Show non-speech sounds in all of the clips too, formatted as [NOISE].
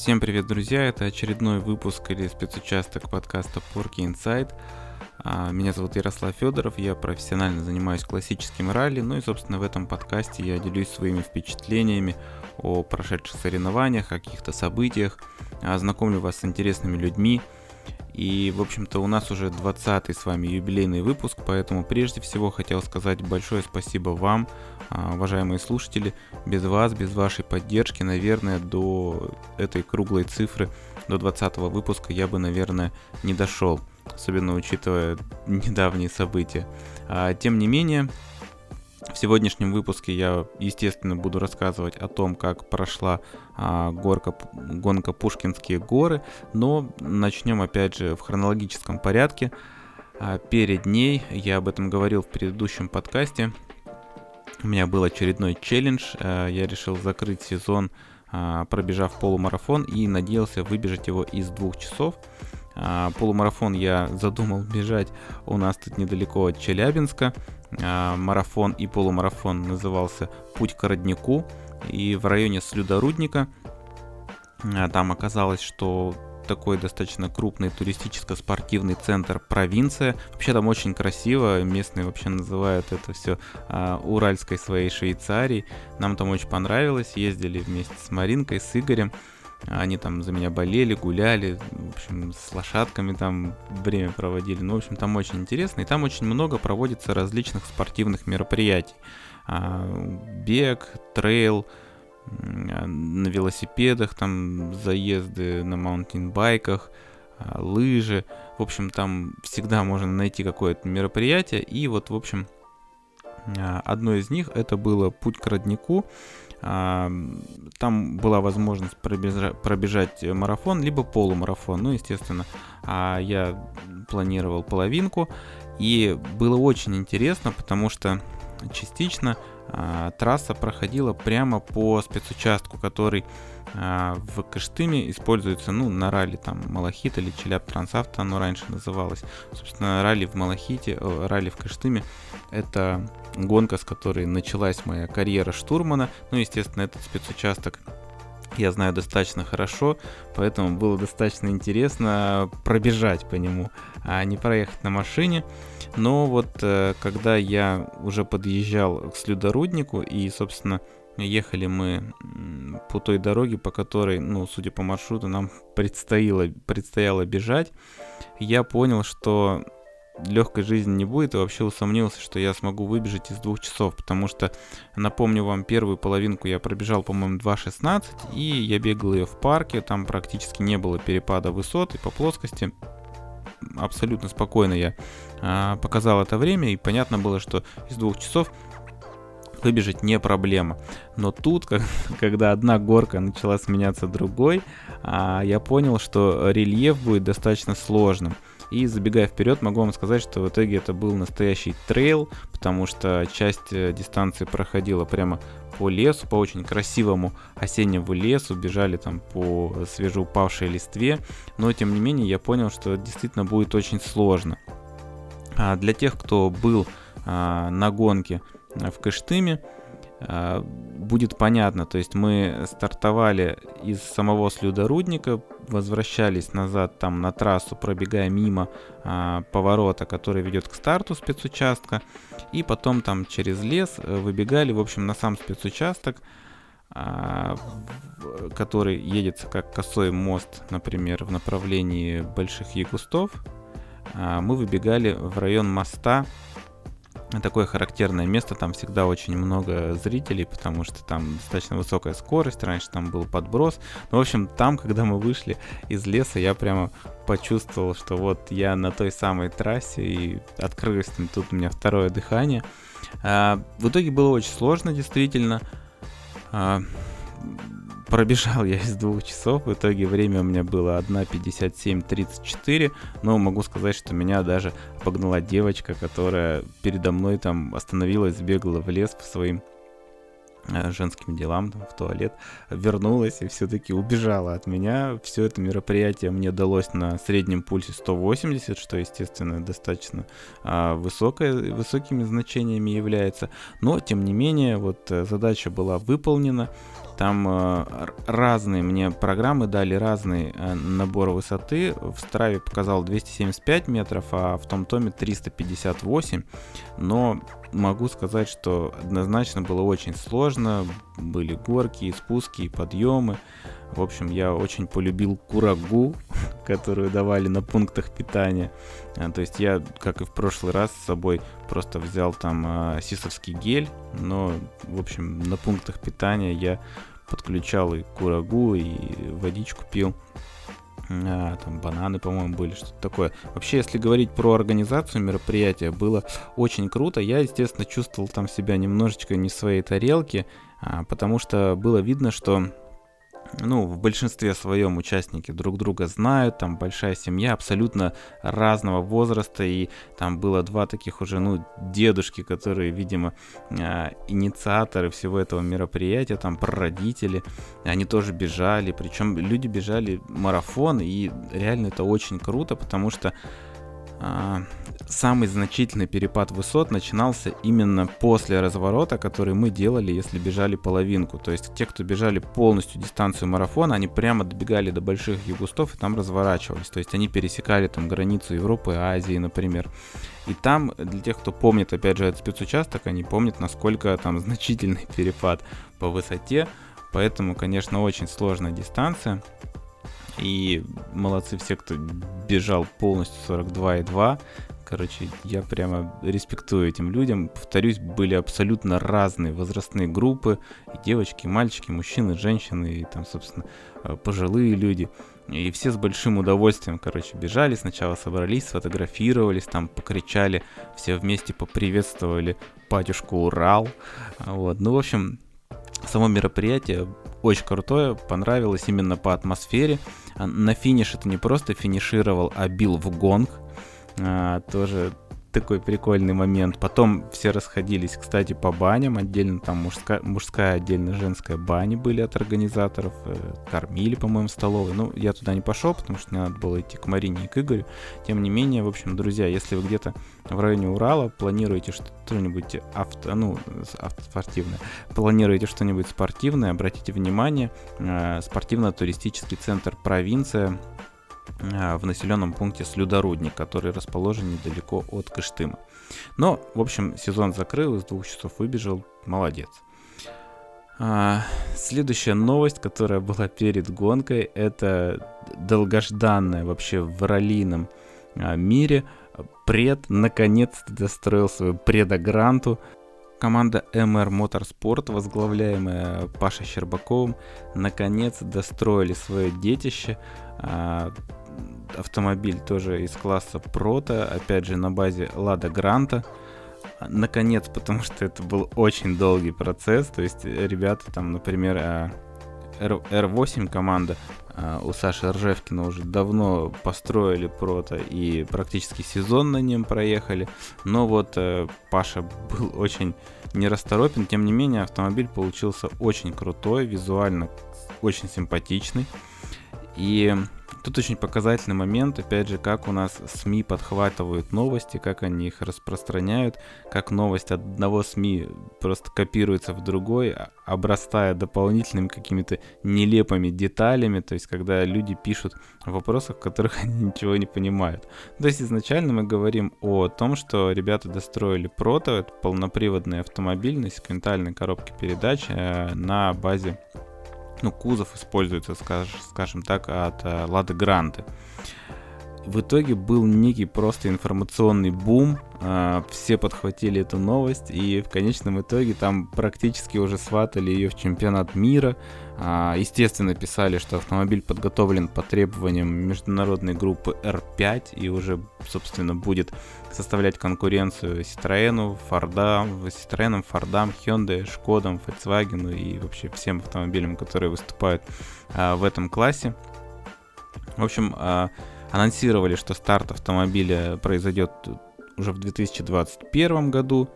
Всем привет, друзья! Это очередной выпуск или спецучасток подкаста Porky Inside. А, меня зовут Ярослав Федоров, я профессионально занимаюсь классическим ралли, ну и, собственно, в этом подкасте я делюсь своими впечатлениями о прошедших соревнованиях, о каких-то событиях, а, знакомлю вас с интересными людьми. И, в общем-то, у нас уже 20-й с вами юбилейный выпуск, поэтому прежде всего хотел сказать большое спасибо вам, а, уважаемые слушатели. Без вас, без вашей поддержки, наверное, до этой круглой цифры, до 20 выпуска я бы, наверное, не дошел, особенно учитывая [LAUGHS] недавние события. А, тем не менее, в сегодняшнем выпуске я, естественно, буду рассказывать о том, как прошла а, горка, гонка Пушкинские горы, но начнем опять же в хронологическом порядке. А, перед ней, я об этом говорил в предыдущем подкасте, у меня был очередной челлендж. Э, я решил закрыть сезон, э, пробежав полумарафон и надеялся выбежать его из двух часов. Э, полумарафон я задумал бежать у нас тут недалеко от Челябинска. Марафон и полумарафон назывался «Путь к роднику». И в районе Слюдорудника там оказалось, что такой достаточно крупный туристическо-спортивный центр провинция. Вообще там очень красиво, местные вообще называют это все а, уральской своей Швейцарией. Нам там очень понравилось, ездили вместе с Маринкой, с Игорем. Они там за меня болели, гуляли, в общем, с лошадками там время проводили. Ну, в общем, там очень интересно. И там очень много проводится различных спортивных мероприятий. А, бег, трейл, на велосипедах, там заезды на маунтинбайках, а, лыжи. В общем, там всегда можно найти какое-то мероприятие. И вот, в общем, а, одно из них это было путь к роднику. А, там была возможность пробежать, пробежать марафон, либо полумарафон. Ну, естественно, я планировал половинку. И было очень интересно, потому что частично а, трасса проходила прямо по спецучастку, который а, в Кыштыме используется, ну, на ралли там Малахит или Челяб Трансавто, оно раньше называлось. Собственно, ралли в Малахите, ралли в Кыштыме — это гонка, с которой началась моя карьера штурмана. Ну, естественно, этот спецучасток я знаю достаточно хорошо, поэтому было достаточно интересно пробежать по нему, а не проехать на машине. Но вот э, когда я уже подъезжал к слюдоруднику и, собственно, ехали мы по той дороге, по которой, ну, судя по маршруту, нам предстояло, предстояло бежать, я понял, что легкой жизни не будет, и вообще усомнился, что я смогу выбежать из двух часов, потому что, напомню вам, первую половинку я пробежал, по-моему, 2.16, и я бегал ее в парке, там практически не было перепада высот, и по плоскости абсолютно спокойно я а, показал это время, и понятно было, что из двух часов выбежать не проблема. Но тут, как, [LAUGHS] когда одна горка начала сменяться другой, я понял, что рельеф будет достаточно сложным. И забегая вперед, могу вам сказать, что в итоге это был настоящий трейл, потому что часть э, дистанции проходила прямо по лесу, по очень красивому осеннему лесу, бежали там по свежеупавшей листве, но тем не менее я понял, что действительно будет очень сложно. А для тех, кто был а, на гонке в Кыштыме, а, будет понятно. То есть мы стартовали из самого слюдорудника, возвращались назад там на трассу, пробегая мимо а, поворота, который ведет к старту спецучастка, и потом там через лес э, выбегали, в общем, на сам спецучасток, а, который едется как косой мост, например, в направлении Больших Ягустов. А, мы выбегали в район моста такое характерное место, там всегда очень много зрителей, потому что там достаточно высокая скорость, раньше там был подброс. Ну, в общем, там, когда мы вышли из леса, я прямо почувствовал, что вот я на той самой трассе, и открылось тут у меня второе дыхание. А, в итоге было очень сложно, действительно. А, Пробежал я из двух часов, в итоге время у меня было 1.57.34, но могу сказать, что меня даже обогнала девочка, которая передо мной там остановилась, бегала в лес по своим Э, женским делам там, в туалет, вернулась и все-таки убежала от меня. Все это мероприятие мне далось на среднем пульсе 180, что, естественно, достаточно а, высокое, высокими значениями является. Но, тем не менее, вот э, задача была выполнена. Там э, разные мне программы дали разный э, набор высоты. В Страве показал 275 метров, а в том томе 358. Но могу сказать, что однозначно было очень сложно. Были горки, и спуски, и подъемы. В общем, я очень полюбил курагу, [LAUGHS] которую давали на пунктах питания. А, то есть я, как и в прошлый раз, с собой просто взял там сисовский гель, но, в общем, на пунктах питания я подключал и курагу, и водичку пил. А, там бананы, по-моему, были, что-то такое. Вообще, если говорить про организацию мероприятия, было очень круто. Я, естественно, чувствовал там себя немножечко не своей тарелке, а, потому что было видно, что ну, в большинстве своем участники друг друга знают, там большая семья абсолютно разного возраста, и там было два таких уже, ну, дедушки, которые, видимо, э, инициаторы всего этого мероприятия, там прародители, они тоже бежали, причем люди бежали марафон, и реально это очень круто, потому что а, самый значительный перепад высот начинался именно после разворота, который мы делали, если бежали половинку. То есть те, кто бежали полностью дистанцию марафона, они прямо добегали до больших югустов и там разворачивались. То есть они пересекали там границу Европы Азии, например. И там, для тех, кто помнит, опять же, этот спецучасток, они помнят, насколько там значительный перепад по высоте. Поэтому, конечно, очень сложная дистанция. И молодцы все, кто бежал полностью 42,2. Короче, я прямо респектую этим людям. Повторюсь, были абсолютно разные возрастные группы. И девочки, и мальчики, мужчины, женщины, и там, собственно, э, пожилые люди. И все с большим удовольствием, короче, бежали. Сначала собрались, сфотографировались, там покричали, все вместе поприветствовали батюшку Урал. Вот. Ну, в общем, само мероприятие очень крутое, понравилось именно по атмосфере. А, на финиш это не просто финишировал, а бил в гонг. А, тоже такой прикольный момент. Потом все расходились, кстати, по баням. Отдельно там мужская, мужская отдельно женская бани были от организаторов. Э, кормили, по-моему, столовой. Ну, я туда не пошел, потому что мне надо было идти к Марине и к Игорю. Тем не менее, в общем, друзья, если вы где-то в районе Урала планируете что-нибудь авто, ну, спортивное, планируете что-нибудь спортивное, обратите внимание, э, спортивно-туристический центр «Провинция» в населенном пункте Слюдорудник, который расположен недалеко от Кыштыма. Но, в общем, сезон закрыл, из двух часов выбежал, молодец. А, следующая новость, которая была перед гонкой, это долгожданная вообще в раллином а, мире. Пред наконец-то достроил свою предогранту. Команда MR Motorsport, возглавляемая Пашей Щербаковым, наконец достроили свое детище. А, автомобиль тоже из класса Proto, опять же на базе Лада Гранта. Наконец, потому что это был очень долгий процесс, то есть ребята там, например, а, R8 команда а, у Саши Ржевкина уже давно построили прото и практически сезон на нем проехали. Но вот э, Паша был очень нерасторопен. Тем не менее, автомобиль получился очень крутой, визуально очень симпатичный. И Тут очень показательный момент, опять же, как у нас СМИ подхватывают новости, как они их распространяют, как новость одного СМИ просто копируется в другой, а, обрастая дополнительными какими-то нелепыми деталями, то есть когда люди пишут в вопросах, в которых [LAUGHS] они ничего не понимают. То есть изначально мы говорим о том, что ребята достроили прото, это полноприводный автомобиль на секвентальной коробке передач э, на базе ну, кузов используется, скажем так, от э, Лады Гранты. В итоге был некий просто информационный бум, а, все подхватили эту новость, и в конечном итоге там практически уже сватали ее в чемпионат мира. А, естественно, писали, что автомобиль подготовлен по требованиям международной группы R5 и уже, собственно, будет составлять конкуренцию Citroёn, Ford, Citroёn, Ford, Hyundai, Шкодам, Volkswagen и вообще всем автомобилям, которые выступают а, в этом классе. В общем, анонсировали, что старт автомобиля произойдет уже в 2021 году.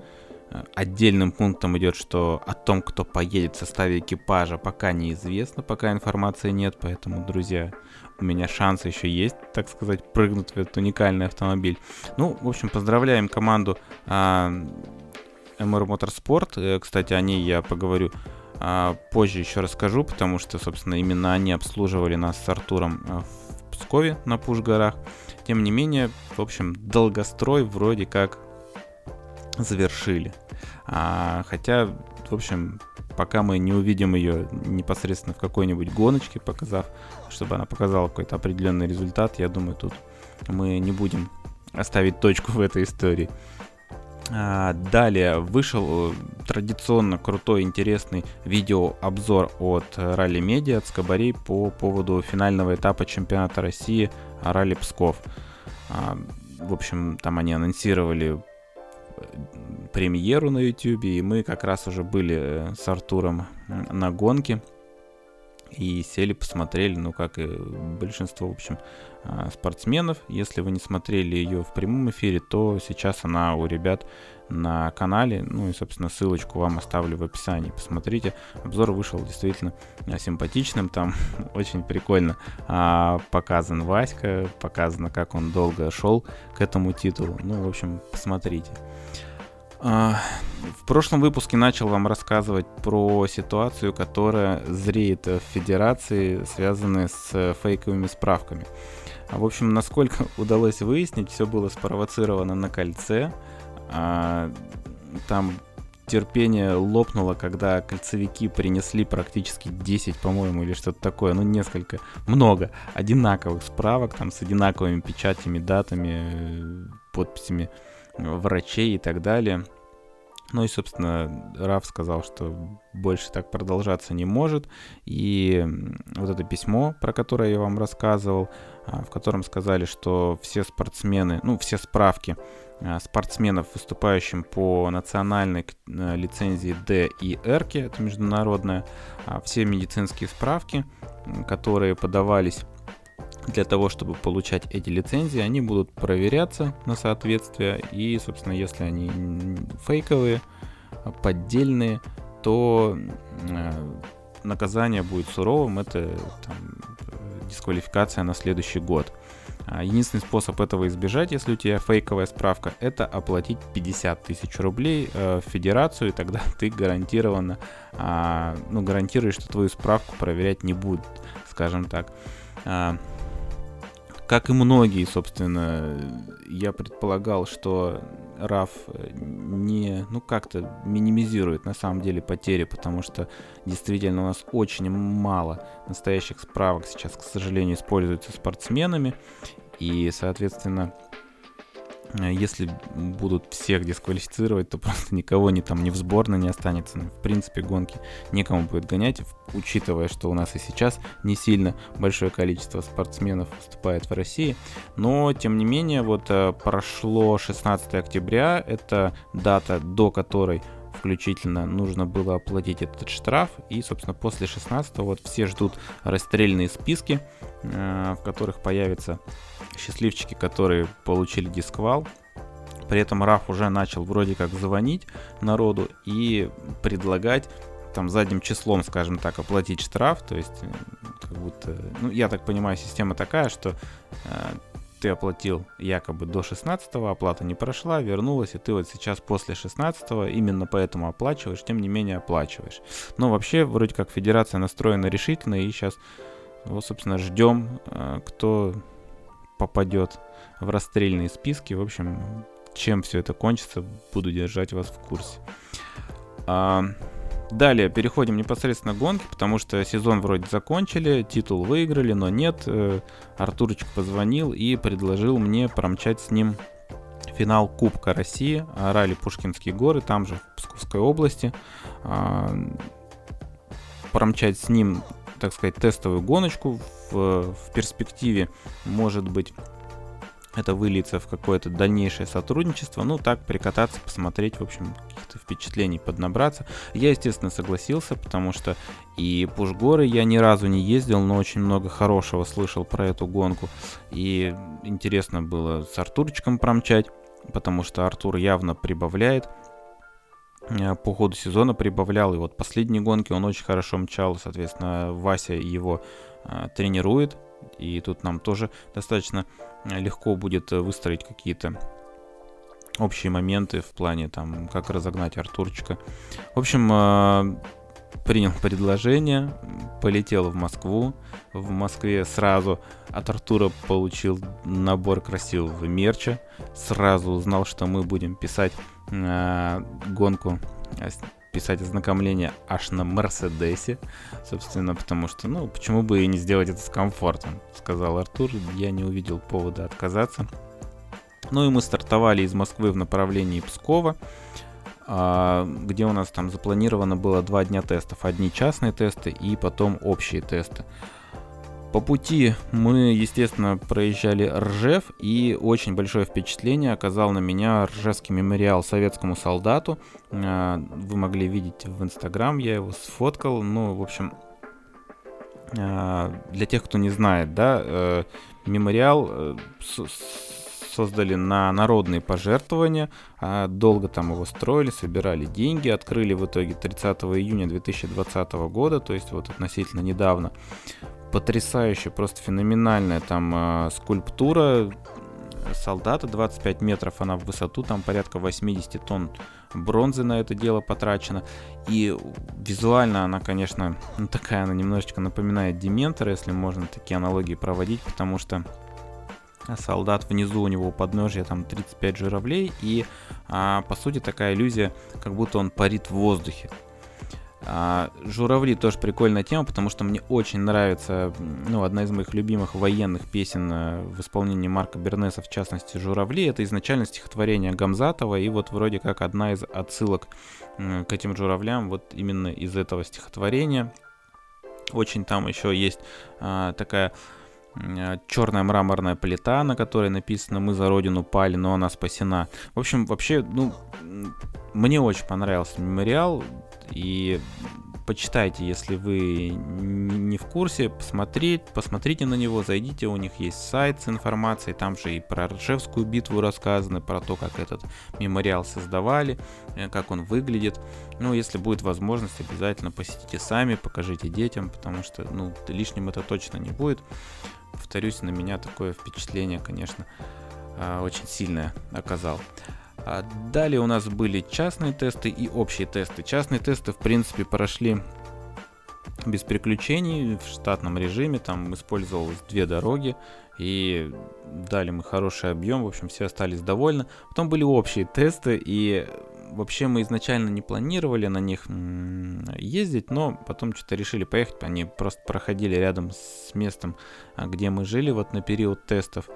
Отдельным пунктом идет, что о том, кто поедет в составе экипажа, пока неизвестно, пока информации нет, поэтому, друзья, у меня шанс еще есть, так сказать, прыгнуть в этот уникальный автомобиль. Ну, в общем, поздравляем команду а, MR Motorsport. Э, кстати, о ней я поговорю а, позже еще расскажу, потому что, собственно, именно они обслуживали нас с Артуром а, в Пскове на Пуш-горах. Тем не менее, в общем, долгострой вроде как завершили. А, хотя, в общем, пока мы не увидим ее непосредственно в какой-нибудь гоночке, показав, чтобы она показала какой-то определенный результат, я думаю, тут мы не будем оставить точку в этой истории. А, далее вышел э, традиционно крутой, интересный видеообзор от Ралли Медиа, от Скобарей по поводу финального этапа чемпионата России Ралли Псков. А, в общем, там они анонсировали премьеру на YouTube, и мы как раз уже были э, с Артуром на гонке и сели, посмотрели, ну, как и большинство, в общем, а, спортсменов. Если вы не смотрели ее в прямом эфире, то сейчас она у ребят на канале. Ну и, собственно, ссылочку вам оставлю в описании. Посмотрите. Обзор вышел действительно а, симпатичным. Там [LAUGHS] очень прикольно а, показан Васька, показано, как он долго шел к этому титулу. Ну, в общем, посмотрите. А, в прошлом выпуске начал вам рассказывать про ситуацию, которая зреет в Федерации, связанная с фейковыми справками. А, в общем, насколько [LAUGHS] удалось выяснить, все было спровоцировано на кольце. А, там терпение лопнуло, когда кольцевики принесли практически 10, по-моему, или что-то такое, ну несколько, много одинаковых справок, там с одинаковыми печатями, датами, подписями врачей и так далее. Ну и, собственно, Раф сказал, что больше так продолжаться не может. И вот это письмо, про которое я вам рассказывал, а, в котором сказали, что все спортсмены, ну, все справки а, спортсменов, выступающим по национальной э, лицензии D и R, это международная, а, все медицинские справки, которые подавались для того, чтобы получать эти лицензии, они будут проверяться на соответствие. И, собственно, если они фейковые, поддельные, то э, наказание будет суровым. Это там, дисквалификация на следующий год. А единственный способ этого избежать, если у тебя фейковая справка, это оплатить 50 тысяч рублей э, в федерацию, и тогда [LAUGHS] ты гарантированно, э, ну, гарантируешь, что твою справку проверять не будут, скажем так. Э, как и многие, собственно, я предполагал, что RAF не, ну, как-то минимизирует на самом деле потери, потому что действительно у нас очень мало настоящих справок сейчас, к сожалению, используются спортсменами, и, соответственно, Э, если будут всех дисквалифицировать, то просто никого ни там ни в сборной не останется. В принципе, гонки некому будет гонять, учитывая, что у нас и сейчас не сильно большое количество спортсменов выступает в России. Но, тем не менее, вот э, прошло 16 октября, это дата, до которой включительно нужно было оплатить этот штраф. И, собственно, после 16 вот все ждут расстрельные списки, э, в которых появятся счастливчики, которые получили дисквал. При этом Раф уже начал вроде как звонить народу и предлагать там задним числом, скажем так, оплатить штраф. То есть, э, как будто, ну, я так понимаю, система такая, что э, ты оплатил якобы до 16 оплата не прошла, вернулась, и ты вот сейчас после 16 именно поэтому оплачиваешь, тем не менее оплачиваешь. Но вообще, вроде как федерация настроена решительно, и сейчас, вот, собственно, ждем, э, кто попадет в расстрельные списки. В общем, чем все это кончится, буду держать вас в курсе. А, Далее переходим непосредственно к гонке, потому что сезон вроде закончили, титул выиграли, но нет. Э, Артурочек позвонил и предложил мне промчать с ним финал Кубка России, ралли Пушкинские горы, там же в Псковской области. А, промчать с ним, так сказать, тестовую гоночку в, в перспективе, может быть, это выльется в какое-то дальнейшее сотрудничество. Ну, так, прикататься, посмотреть, в общем, каких-то впечатлений поднабраться. Я, естественно, согласился, потому что и Пушгоры я ни разу не ездил, но очень много хорошего слышал про эту гонку. И интересно было с Артурчиком промчать, потому что Артур явно прибавляет по ходу сезона прибавлял. И вот последние гонки он очень хорошо мчал. Соответственно, Вася его э, тренирует. И тут нам тоже достаточно легко будет выстроить какие-то общие моменты в плане там, как разогнать Артурчика. В общем, принял предложение, полетел в Москву. В Москве сразу от Артура получил набор красивого мерча. Сразу узнал, что мы будем писать э, гонку, э, писать ознакомление аж на Мерседесе. Собственно, потому что, ну, почему бы и не сделать это с комфортом, сказал Артур. Я не увидел повода отказаться. Ну и мы стартовали из Москвы в направлении Пскова. А, где у нас там запланировано было два дня тестов. Одни частные тесты и потом общие тесты. По пути мы, естественно, проезжали Ржев, и очень большое впечатление оказал на меня Ржевский мемориал советскому солдату. А, вы могли видеть в Инстаграм, я его сфоткал. Ну, в общем, а, для тех, кто не знает, да, э, мемориал э, создали на народные пожертвования. А долго там его строили, собирали деньги, открыли в итоге 30 июня 2020 года, то есть вот относительно недавно. Потрясающая, просто феноменальная там э, скульптура солдата 25 метров, она в высоту, там порядка 80 тонн бронзы на это дело потрачено. И визуально она, конечно, ну, такая, она немножечко напоминает Дементора, если можно такие аналогии проводить, потому что солдат внизу у него у подножья там 35 журавлей и а, по сути такая иллюзия как будто он парит в воздухе а, журавли тоже прикольная тема потому что мне очень нравится ну одна из моих любимых военных песен э, в исполнении Марка Бернеса в частности журавли это изначально стихотворение Гамзатова и вот вроде как одна из отсылок к этим журавлям вот именно из этого стихотворения. Очень там еще есть а, такая Э, черная мраморная плита, на которой написано «Мы за родину пали, но она спасена». В общем, вообще, ну, мне очень понравился мемориал, и почитайте, если вы не в курсе, посмотреть, посмотрите на него, зайдите, у них есть сайт с информацией, там же и про Ржевскую битву рассказано, про то, как этот мемориал создавали, э, как он выглядит. Ну, если будет возможность, обязательно посетите сами, покажите детям, потому что, ну, лишним это точно не будет повторюсь, на меня такое впечатление, конечно, а, очень сильное оказал. А далее у нас были частные тесты и общие тесты. Частные тесты, в принципе, прошли без приключений в штатном режиме. Там использовалось две дороги и дали мы хороший объем. В общем, все остались довольны. Потом были общие тесты и вообще мы изначально не планировали на них ездить, но потом что-то решили поехать. Они просто проходили рядом с местом, а, где мы жили вот на период тестов.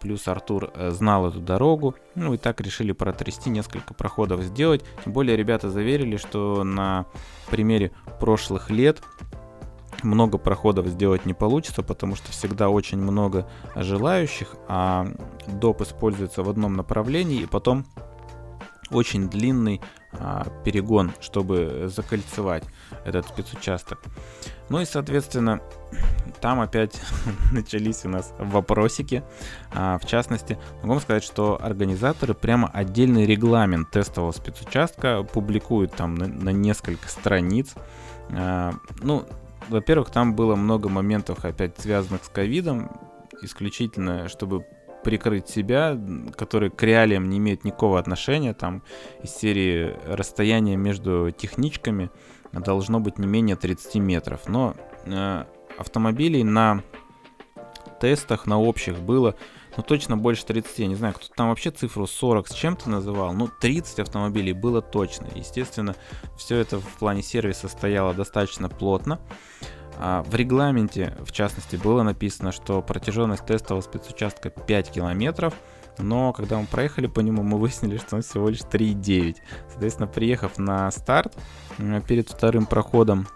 Плюс Артур э, знал эту дорогу. Ну и так решили протрясти, несколько проходов сделать. Тем более ребята заверили, что на примере прошлых лет много проходов сделать не получится, потому что всегда очень много желающих, а доп используется в одном направлении, и потом очень длинный а, перегон, чтобы закольцевать этот спецучасток. Ну и, соответственно, там опять [LAUGHS] начались у нас вопросики. А, в частности, могу вам сказать, что организаторы прямо отдельный регламент тестового спецучастка публикуют там на, на несколько страниц. А, ну, во-первых, там было много моментов опять связанных с ковидом, исключительно, чтобы прикрыть себя, которые к реалиям не имеют никакого отношения, там из серии расстояние между техничками должно быть не менее 30 метров. Но э, автомобилей на тестах, на общих было ну точно больше 30, я не знаю, кто там вообще цифру 40 с чем-то называл, ну 30 автомобилей было точно. Естественно, все это в плане сервиса стояло достаточно плотно. В регламенте, в частности, было написано, что протяженность тестового спецучастка 5 километров, но когда мы проехали по нему, мы выяснили, что он всего лишь 3,9. Соответственно, приехав на старт перед вторым проходом,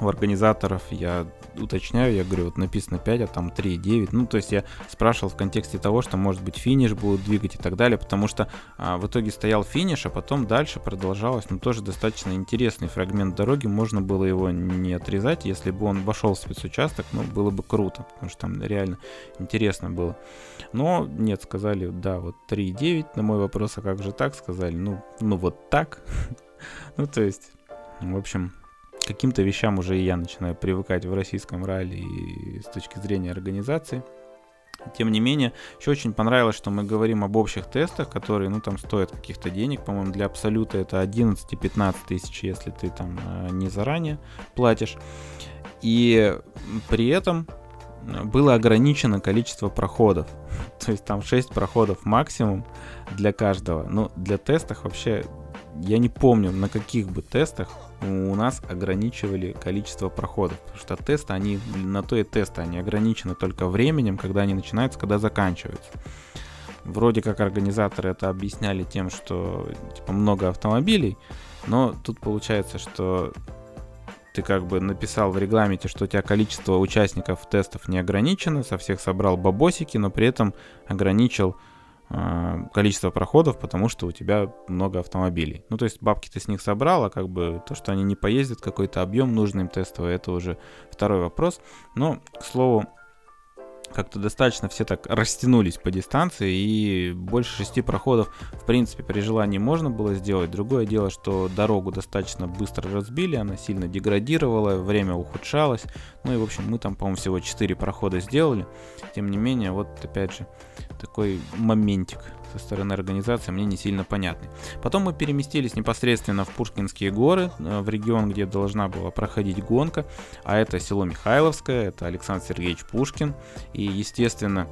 у организаторов я уточняю, я говорю, вот написано 5, а там 3,9. Ну, то есть я спрашивал в контексте того, что, может быть, финиш будут двигать и так далее, потому что а, в итоге стоял финиш, а потом дальше продолжалось, ну, тоже достаточно интересный фрагмент дороги, можно было его не отрезать, если бы он вошел в спецучасток, ну, было бы круто, потому что там реально интересно было. Но нет, сказали, да, вот 3,9, на мой вопрос, а как же так, сказали, ну, ну вот так, [LAUGHS] Ну, то есть, в общем, каким-то вещам уже и я начинаю привыкать в российском ралли и с точки зрения организации. Тем не менее, еще очень понравилось, что мы говорим об общих тестах, которые, ну, там стоят каких-то денег. По-моему, для Абсолюта это 11-15 тысяч, если ты там э, не заранее платишь. И при этом было ограничено количество проходов. [LAUGHS] То есть там 6 проходов максимум для каждого. Ну, для тестов вообще я не помню, на каких бы тестах у нас ограничивали количество проходов. Потому что тесты, они на то и тесты, они ограничены только временем, когда они начинаются, когда заканчиваются. Вроде как организаторы это объясняли тем, что типа много автомобилей, но тут получается, что ты как бы написал в регламенте, что у тебя количество участников тестов не ограничено, со всех собрал бабосики, но при этом ограничил количество проходов, потому что у тебя много автомобилей. Ну, то есть бабки ты с них собрал, а как бы то, что они не поездят, какой-то объем нужный им тестовый, это уже второй вопрос. Но, к слову, как-то достаточно все так растянулись по дистанции, и больше шести проходов, в принципе, при желании можно было сделать. Другое дело, что дорогу достаточно быстро разбили, она сильно деградировала, время ухудшалось. Ну и, в общем, мы там, по-моему, всего четыре прохода сделали. Тем не менее, вот, опять же, такой моментик со стороны организации мне не сильно понятный. Потом мы переместились непосредственно в Пушкинские горы, э, в регион, где должна была проходить гонка, а это село Михайловское, это Александр Сергеевич Пушкин, и, естественно,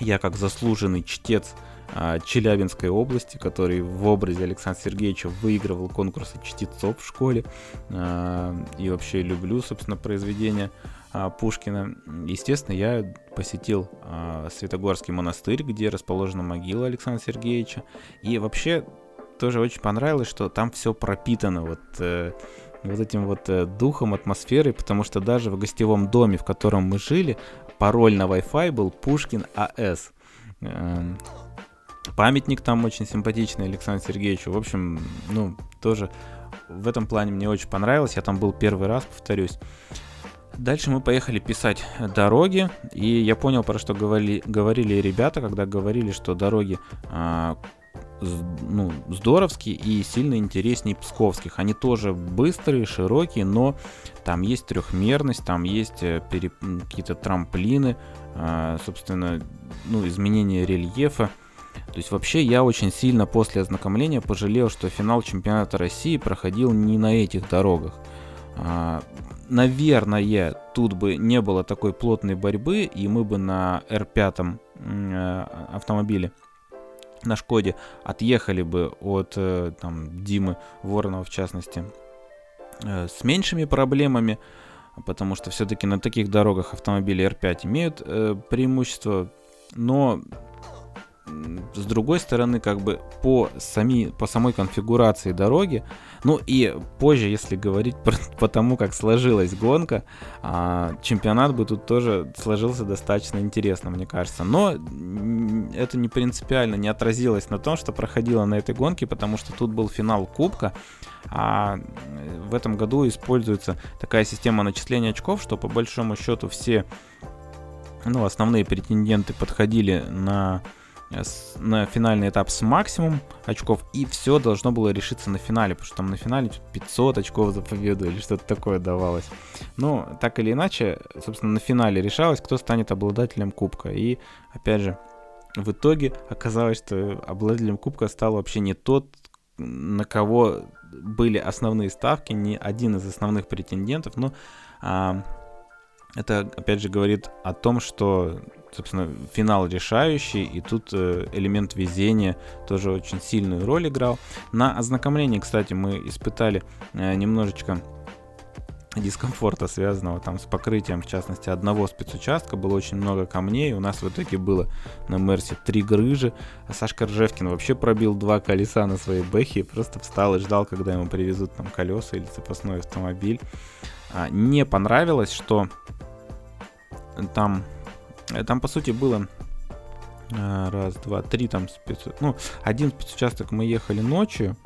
я как заслуженный чтец а, Челябинской области, который в образе Александра Сергеевича выигрывал конкурсы чтецов в школе. А, и вообще люблю, собственно, произведения Пушкина. Естественно, я посетил а, Святогорский монастырь, где расположена могила Александра Сергеевича. И вообще тоже очень понравилось, что там все пропитано вот, э, вот этим вот э, духом, атмосферой, потому что даже в гостевом доме, в котором мы жили, пароль на Wi-Fi был Пушкин АС. Э, памятник там очень симпатичный Александру Сергеевичу. В общем, ну, тоже в этом плане мне очень понравилось. Я там был первый раз, повторюсь. Дальше мы поехали писать дороги, и я понял, про что говорили, говорили ребята, когда говорили, что дороги а, ну, здоровские и сильно интереснее псковских. Они тоже быстрые, широкие, но там есть трехмерность, там есть э, пере... какие-то трамплины, а, собственно, ну, изменение рельефа. То есть вообще я очень сильно после ознакомления пожалел, что финал чемпионата России проходил не на этих дорогах. А, наверное, тут бы не было такой плотной борьбы, и мы бы на R5 э, автомобиле на Шкоде отъехали бы от э, там, Димы Воронова, в частности, э, с меньшими проблемами, потому что все-таки на таких дорогах автомобили R5 имеют преимущество, но с другой стороны, как бы по, сами, по самой конфигурации дороги, ну и позже, если говорить [LAUGHS] про, по тому, как сложилась гонка, а, чемпионат бы тут тоже сложился достаточно интересно, мне кажется. Но это не принципиально не отразилось на том, что проходило на этой гонке, потому что тут был финал Кубка, а в этом году используется такая система начисления очков, что по большому счету все ну, основные претенденты подходили на на финальный этап с максимум очков, и все должно было решиться на финале, потому что там на финале 500 очков за победу или что-то такое давалось. Но так или иначе, собственно, на финале решалось, кто станет обладателем кубка. И, опять же, в итоге оказалось, что обладателем кубка стал вообще не тот, на кого были основные ставки, не один из основных претендентов, но а, это, опять же, говорит о том, что собственно, финал решающий, и тут э, элемент везения тоже очень сильную роль играл. На ознакомлении, кстати, мы испытали э, немножечко дискомфорта, связанного там с покрытием, в частности, одного спецучастка. Было очень много камней. У нас в итоге было на Мерсе три грыжи. А Сашка Ржевкин вообще пробил два колеса на своей бэхе. Просто встал и ждал, когда ему привезут там колеса или запасной автомобиль. А, не понравилось, что там там, по сути, было э, раз, два, три там спец... Ну, один спецучасток мы ехали ночью,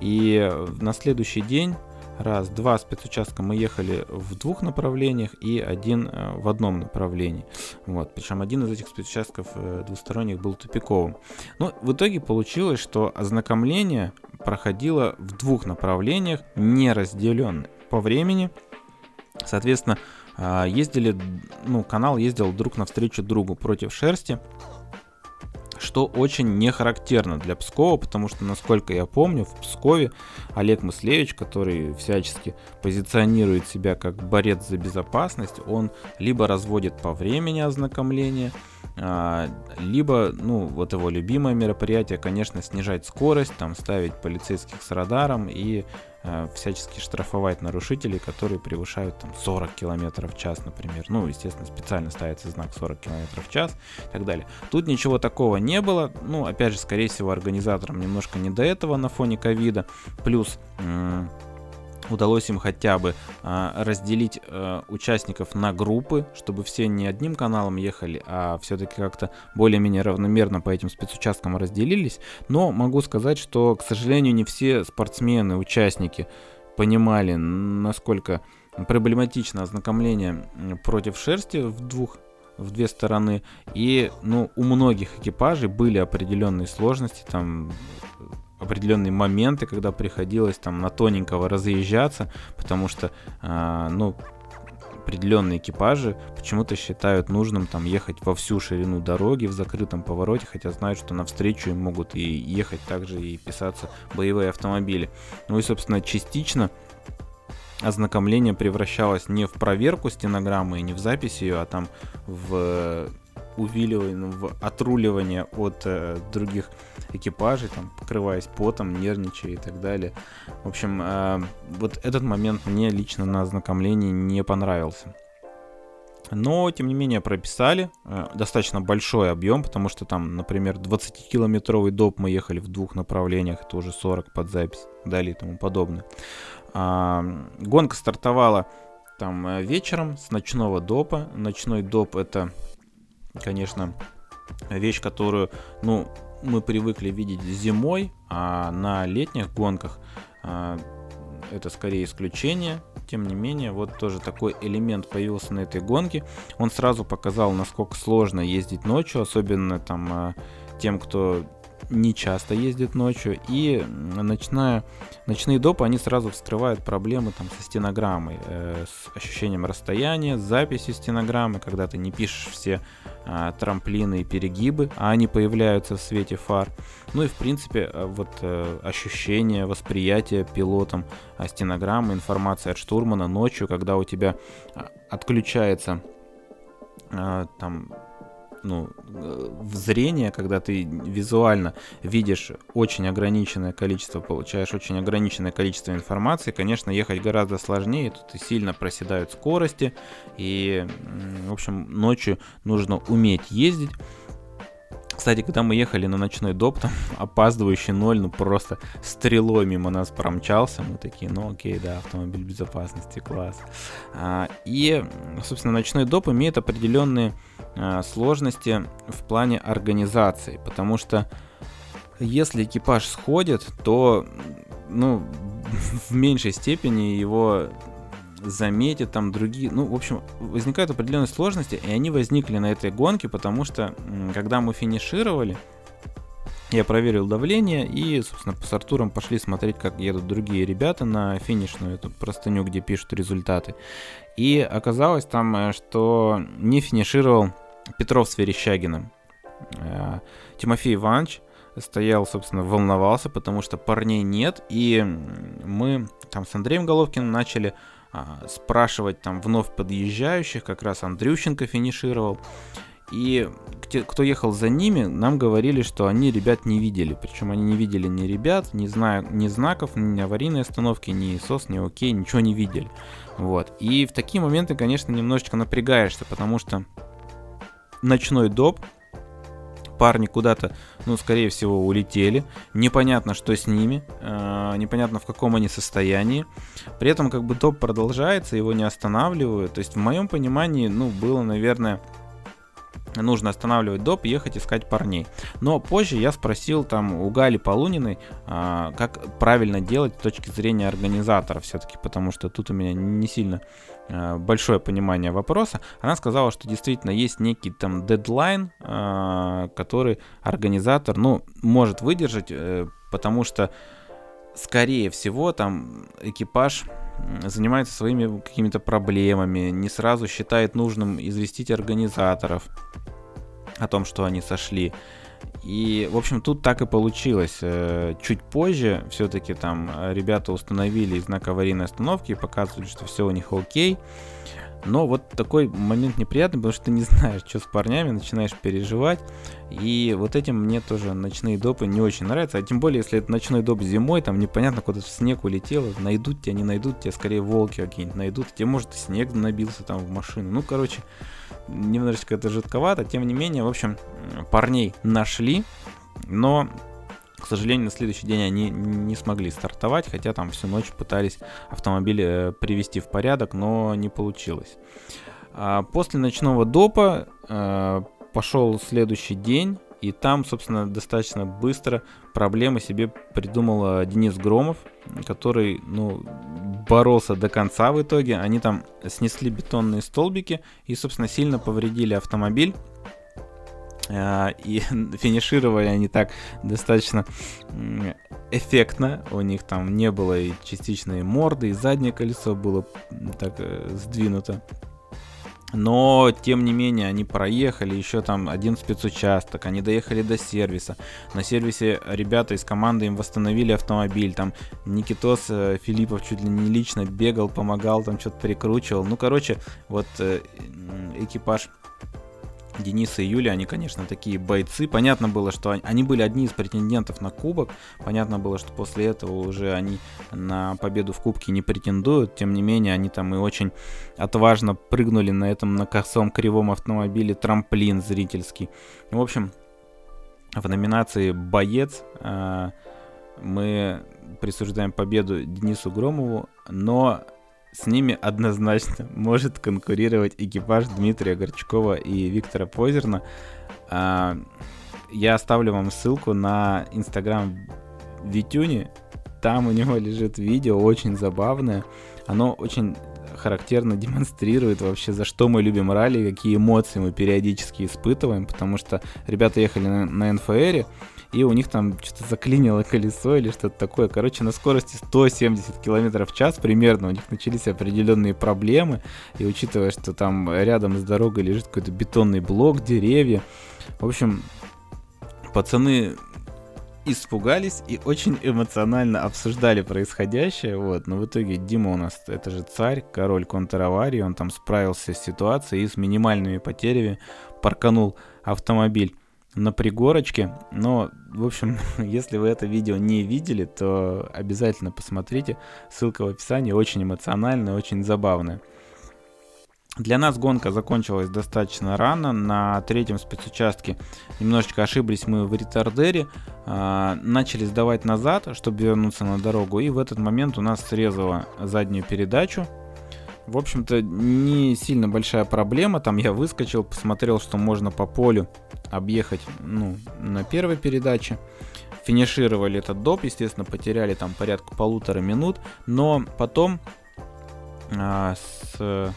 и на следующий день раз, два спецучастка мы ехали в двух направлениях и один э, в одном направлении. Вот, причем один из этих спецучастков двусторонних был тупиковым. Но в итоге получилось, что ознакомление проходила в двух направлениях, не разделенные по времени. Соответственно, ездили, ну, канал ездил друг навстречу другу против шерсти, что очень не характерно для Пскова, потому что, насколько я помню, в Пскове Олег Мыслевич, который всячески позиционирует себя как борец за безопасность, он либо разводит по времени ознакомления, а, либо, ну, вот его любимое мероприятие, конечно, снижать скорость, там, ставить полицейских с радаром и всячески штрафовать нарушителей, которые превышают там 40 км в час, например. Ну, естественно, специально ставится знак 40 км в час и так далее. Тут ничего такого не было. Ну, опять же, скорее всего, организаторам немножко не до этого на фоне ковида. Плюс удалось им хотя бы а, разделить а, участников на группы, чтобы все не одним каналом ехали, а все-таки как-то более-менее равномерно по этим спецучасткам разделились. Но могу сказать, что, к сожалению, не все спортсмены, участники понимали, насколько проблематично ознакомление против шерсти в двух в две стороны. И ну, у многих экипажей были определенные сложности, там определенные моменты, когда приходилось там на тоненького разъезжаться, потому что, э, ну, определенные экипажи почему-то считают нужным там ехать во всю ширину дороги в закрытом повороте, хотя знают, что навстречу им могут и ехать также и писаться боевые автомобили. Ну и, собственно, частично ознакомление превращалось не в проверку стенограммы и не в запись ее, а там в увиливание, в отруливание от э, других экипажей, там, покрываясь потом, нервничая и так далее. В общем, э, вот этот момент мне лично на ознакомлении не понравился. Но, тем не менее, прописали э, достаточно большой объем, потому что там, например, 20-километровый доп мы ехали в двух направлениях, это уже 40 под запись, далее и тому подобное. А, гонка стартовала там э, вечером с ночного допа. Ночной доп это, конечно, вещь, которую, ну, мы привыкли видеть зимой, а на летних гонках а, это скорее исключение. Тем не менее, вот тоже такой элемент появился на этой гонке. Он сразу показал, насколько сложно ездить ночью, особенно там а, тем, кто не часто ездит ночью, и ночная, ночные допы, они сразу вскрывают проблемы там со стенограммой, э, с ощущением расстояния, с записью стенограммы, когда ты не пишешь все э, трамплины и перегибы, а они появляются в свете фар. Ну и в принципе э, вот э, ощущение, восприятие пилотом э, стенограммы, информация от штурмана ночью, когда у тебя э, отключается э, там ну, в зрение, когда ты визуально видишь очень ограниченное количество, получаешь очень ограниченное количество информации, конечно, ехать гораздо сложнее, тут и сильно проседают скорости, и, в общем, ночью нужно уметь ездить. Кстати, когда мы ехали на ночной доп, там опаздывающий ноль, ну просто стрелой мимо нас промчался. Мы такие, ну окей, да, автомобиль безопасности, класс. А, и, собственно, ночной доп имеет определенные а, сложности в плане организации, потому что если экипаж сходит, то, ну, [LAUGHS] в меньшей степени его заметят там другие. Ну, в общем, возникают определенные сложности, и они возникли на этой гонке, потому что, когда мы финишировали, я проверил давление и, собственно, с Артуром пошли смотреть, как едут другие ребята на финишную эту простыню, где пишут результаты. И оказалось там, э, что не финишировал Петров с Верещагиным. Э, Тимофей Иванович стоял, собственно, волновался, потому что парней нет, и мы там с Андреем Головкиным начали спрашивать там вновь подъезжающих, как раз Андрющенко финишировал. И кто ехал за ними, нам говорили, что они ребят не видели. Причем они не видели ни ребят, ни, зна ни знаков, ни аварийной остановки, ни СОС, ни ОК, ничего не видели. Вот. И в такие моменты, конечно, немножечко напрягаешься, потому что ночной доп парни куда-то, ну, скорее всего, улетели. Непонятно, что с ними, э, непонятно, в каком они состоянии. При этом, как бы, топ продолжается, его не останавливают. То есть, в моем понимании, ну, было, наверное, нужно останавливать доп ехать искать парней. Но позже я спросил там у Гали Полуниной, а, как правильно делать с точки зрения организатора все-таки, потому что тут у меня не сильно а, большое понимание вопроса. Она сказала, что действительно есть некий там дедлайн, а, который организатор, ну, может выдержать, а, потому что скорее всего, там экипаж занимается своими какими-то проблемами, не сразу считает нужным известить организаторов о том, что они сошли. И, в общем, тут так и получилось. Э, чуть позже все-таки там ребята установили знак аварийной остановки и показывали, что все у них окей. Но вот такой момент неприятный, потому что ты не знаешь, что с парнями, начинаешь переживать. И вот этим мне тоже ночные допы не очень нравятся. А тем более, если это ночной доп зимой, там непонятно, куда в снег улетело. Найдут тебя, не найдут тебя, скорее волки какие-нибудь найдут. Тебе, может, и снег набился там в машину. Ну, короче, немножечко это жидковато. Тем не менее, в общем, парней нашли. Но к сожалению, на следующий день они не смогли стартовать, хотя там всю ночь пытались автомобиль э, привести в порядок, но не получилось. А после ночного допа э, пошел следующий день, и там, собственно, достаточно быстро проблемы себе придумал э, Денис Громов, который, ну, боролся до конца в итоге. Они там снесли бетонные столбики и, собственно, сильно повредили автомобиль. А, и [LAUGHS] финишировали они так достаточно эффектно. У них там не было и частичной морды, и заднее колесо было так э, сдвинуто. Но, тем не менее, они проехали еще там один спецучасток, они доехали до сервиса. На сервисе ребята из команды им восстановили автомобиль. Там Никитос э, Филиппов чуть ли не лично бегал, помогал, там что-то прикручивал. Ну, короче, вот э, экипаж Денис и Юля, они, конечно, такие бойцы. Понятно было, что они были одни из претендентов на кубок. Понятно было, что после этого уже они на победу в кубке не претендуют. Тем не менее, они там и очень отважно прыгнули на этом на косом кривом автомобиле трамплин зрительский. В общем, в номинации «Боец» э, мы присуждаем победу Денису Громову, но с ними однозначно может конкурировать экипаж Дмитрия Горчакова и Виктора Позерна. А, я оставлю вам ссылку на инстаграм Витюни. Там у него лежит видео, очень забавное. Оно очень характерно демонстрирует вообще, за что мы любим ралли, какие эмоции мы периодически испытываем, потому что ребята ехали на, на НФРе, и у них там что-то заклинило колесо или что-то такое. Короче, на скорости 170 км в час примерно у них начались определенные проблемы, и учитывая, что там рядом с дорогой лежит какой-то бетонный блок, деревья, в общем, пацаны испугались и очень эмоционально обсуждали происходящее, вот, но в итоге Дима у нас, это же царь, король контраварии, он там справился с ситуацией и с минимальными потерями парканул автомобиль на пригорочке. Но, в общем, [LAUGHS] если вы это видео не видели, то обязательно посмотрите. Ссылка в описании. Очень эмоциональная, очень забавная. Для нас гонка закончилась достаточно рано. На третьем спецучастке немножечко ошиблись мы в ретардере. Э, начали сдавать назад, чтобы вернуться на дорогу. И в этот момент у нас срезала заднюю передачу. В общем-то, не сильно большая проблема. Там я выскочил, посмотрел, что можно по полю объехать ну, на первой передаче. Финишировали этот доп, естественно, потеряли там порядка полутора минут. Но потом а, с,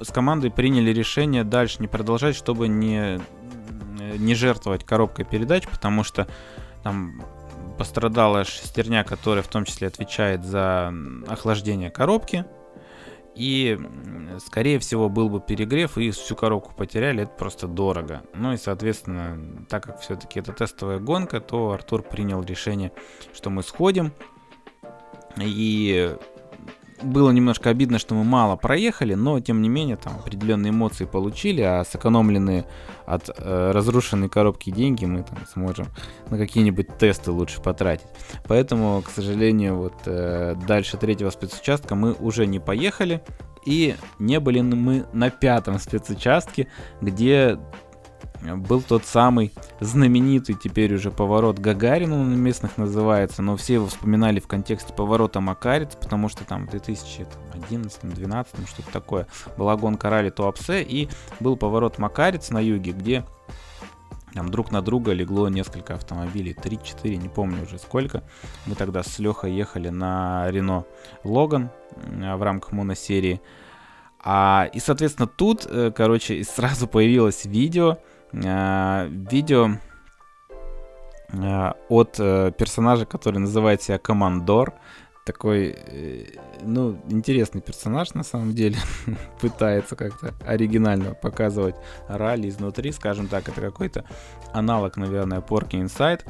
с командой приняли решение дальше не продолжать, чтобы не, не жертвовать коробкой передач, потому что там пострадала шестерня, которая в том числе отвечает за охлаждение коробки и, скорее всего, был бы перегрев, и всю коробку потеряли, это просто дорого. Ну и, соответственно, так как все-таки это тестовая гонка, то Артур принял решение, что мы сходим. И было немножко обидно, что мы мало проехали, но тем не менее там определенные эмоции получили, а сэкономленные от э, разрушенной коробки деньги мы там сможем на какие-нибудь тесты лучше потратить. Поэтому, к сожалению, вот э, дальше третьего спецучастка мы уже не поехали. И не были мы на пятом спецучастке, где был тот самый знаменитый теперь уже поворот Гагарина, он местных называется, но все его вспоминали в контексте поворота Макарец, потому что там в 2011-2012 что-то такое была гонка ралли Туапсе, и был поворот Макарец на юге, где там друг на друга легло несколько автомобилей, 3-4, не помню уже сколько. Мы тогда с Лехой ехали на Рено Логан в рамках моносерии. А, и, соответственно, тут, э, короче, сразу [LAUGHS] появилось видео, а, видео э, от э, персонажа, который называет себя Командор. Такой, э, ну, интересный персонаж на самом деле. [LAUGHS] Пытается как-то оригинально показывать ралли изнутри, скажем так. Это какой-то аналог, наверное, Porky Inside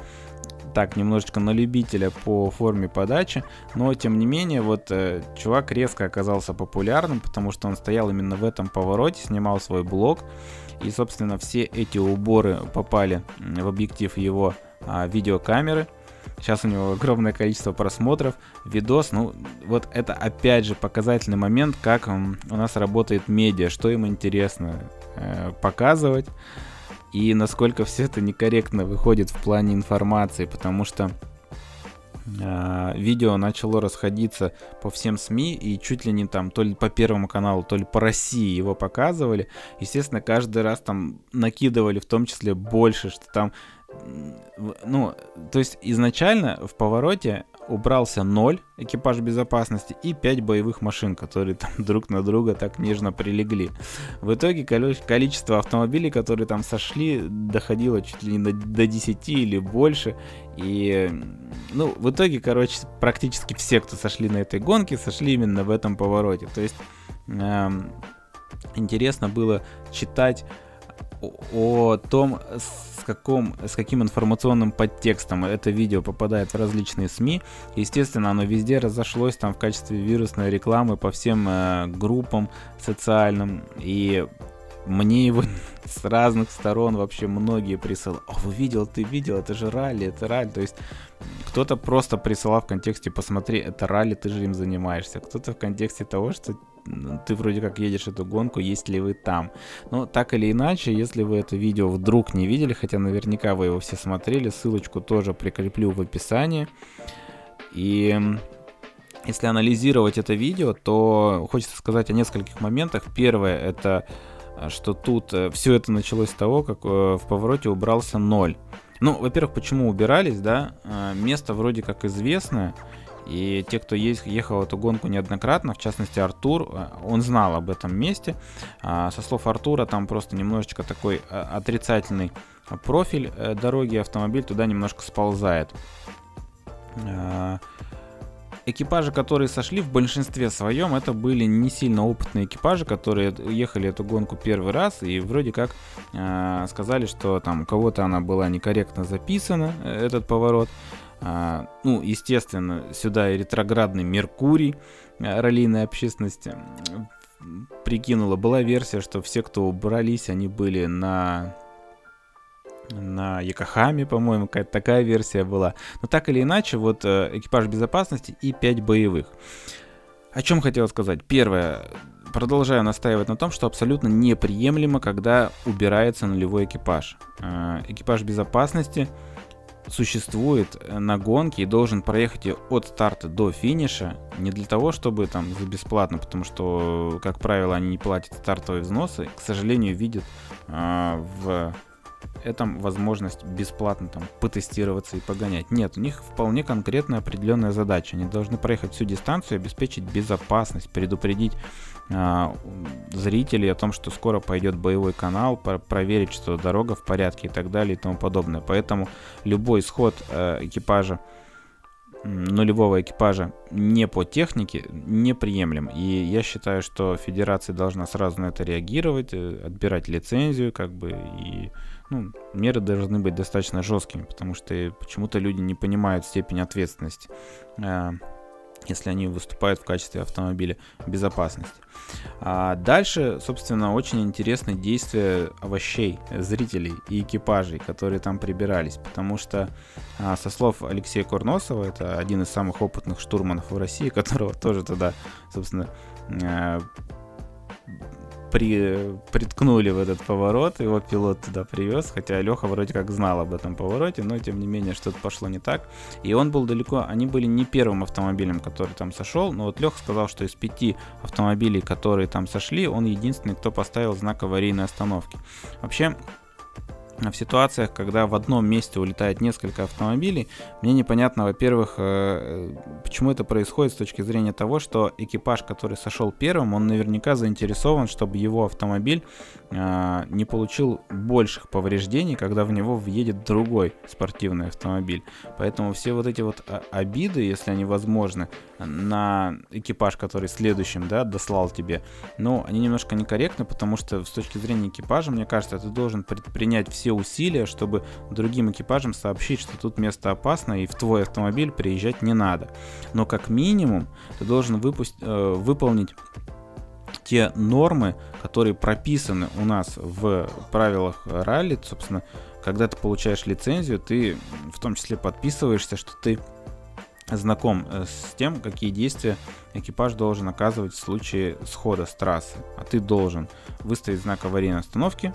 так немножечко на любителя по форме подачи, но тем не менее вот э, чувак резко оказался популярным, потому что он стоял именно в этом повороте, снимал свой блог, и собственно все эти уборы попали в объектив его э, видеокамеры. Сейчас у него огромное количество просмотров. Видос, ну вот это опять же показательный момент, как у нас работает медиа, что им интересно э, показывать и насколько все это некорректно выходит в плане информации, потому что э, видео начало расходиться по всем СМИ и чуть ли не там то ли по Первому каналу, то ли по России его показывали. Естественно, каждый раз там накидывали в том числе больше, что там ну, то есть изначально в повороте убрался 0 экипаж безопасности и 5 боевых машин, которые там [LAUGHS] друг на друга так нежно прилегли. В итоге количество автомобилей, которые там сошли, доходило чуть ли не до 10 или больше. И, ну, в итоге, короче, практически все, кто сошли на этой гонке, сошли именно в этом повороте. То есть эм, интересно было читать о том, с, каком, с каким информационным подтекстом это видео попадает в различные СМИ. Естественно, оно везде разошлось там в качестве вирусной рекламы по всем э, группам социальным. И мне его [LAUGHS] с разных сторон вообще многие присылали. О, вы видел, ты видел, это же ралли, это ралли. То есть кто-то просто присылал в контексте, посмотри, это ралли, ты же им занимаешься. Кто-то в контексте того, что ты вроде как едешь эту гонку, есть ли вы там. Но так или иначе, если вы это видео вдруг не видели, хотя наверняка вы его все смотрели, ссылочку тоже прикреплю в описании. И если анализировать это видео, то хочется сказать о нескольких моментах. Первое это что тут э, все это началось с того, как э, в повороте убрался ноль. Ну, во-первых, почему убирались, да? Э, место вроде как известное, и те, кто ехал эту гонку неоднократно, в частности Артур, э, он знал об этом месте. А, со слов Артура, там просто немножечко такой э, отрицательный профиль э, дороги, автомобиль туда немножко сползает. Экипажи, которые сошли в большинстве своем, это были не сильно опытные экипажи, которые ехали эту гонку первый раз и вроде как э, сказали, что там у кого-то она была некорректно записана, этот поворот. А, ну, естественно, сюда и ретроградный Меркурий а, раллийной общественности прикинула. Была версия, что все, кто убрались, они были на на Якохаме, по-моему, какая-то такая версия была. Но так или иначе, вот э, экипаж безопасности и 5 боевых. О чем хотел сказать? Первое. Продолжаю настаивать на том, что абсолютно неприемлемо, когда убирается нулевой экипаж. Э, экипаж безопасности существует э, на гонке и должен проехать ее от старта до финиша не для того, чтобы там за бесплатно, потому что, как правило, они не платят стартовые взносы, к сожалению, видят э, в этом возможность бесплатно там потестироваться и погонять. Нет, у них вполне конкретная определенная задача. Они должны проехать всю дистанцию, обеспечить безопасность, предупредить э, зрителей о том, что скоро пойдет боевой канал, про проверить, что дорога в порядке и так далее и тому подобное. Поэтому любой исход э, экипажа нулевого экипажа не по технике неприемлем. И я считаю, что федерация должна сразу на это реагировать, э, отбирать лицензию, как бы, и ну, меры должны быть достаточно жесткими, потому что почему-то люди не понимают степень ответственности, э, если они выступают в качестве автомобиля безопасности. А дальше, собственно, очень интересны действия овощей, зрителей и экипажей, которые там прибирались, потому что, а, со слов Алексея Курносова, это один из самых опытных штурманов в России, [LAUGHS] которого тоже туда, собственно, э, при, приткнули в этот поворот, его пилот туда привез, хотя Леха вроде как знал об этом повороте, но тем не менее что-то пошло не так. И он был далеко, они были не первым автомобилем, который там сошел, но вот Леха сказал, что из пяти автомобилей, которые там сошли, он единственный, кто поставил знак аварийной остановки. Вообще, в ситуациях, когда в одном месте улетает несколько автомобилей, мне непонятно, во-первых, э, почему это происходит с точки зрения того, что экипаж, который сошел первым, он наверняка заинтересован, чтобы его автомобиль не получил больших повреждений, когда в него въедет другой спортивный автомобиль. Поэтому все вот эти вот а, обиды, если они возможны, на экипаж, который следующим, да, дослал тебе, ну, они немножко некорректны, потому что с точки зрения экипажа, мне кажется, ты должен предпринять все усилия, чтобы другим экипажам сообщить, что тут место опасно и в твой автомобиль приезжать не надо. Но как минимум ты должен выпусть, э, выполнить те нормы, которые прописаны у нас в правилах ралли, собственно, когда ты получаешь лицензию, ты в том числе подписываешься, что ты знаком э, с тем, какие действия экипаж должен оказывать в случае схода с трассы. А ты должен выставить знак аварийной остановки,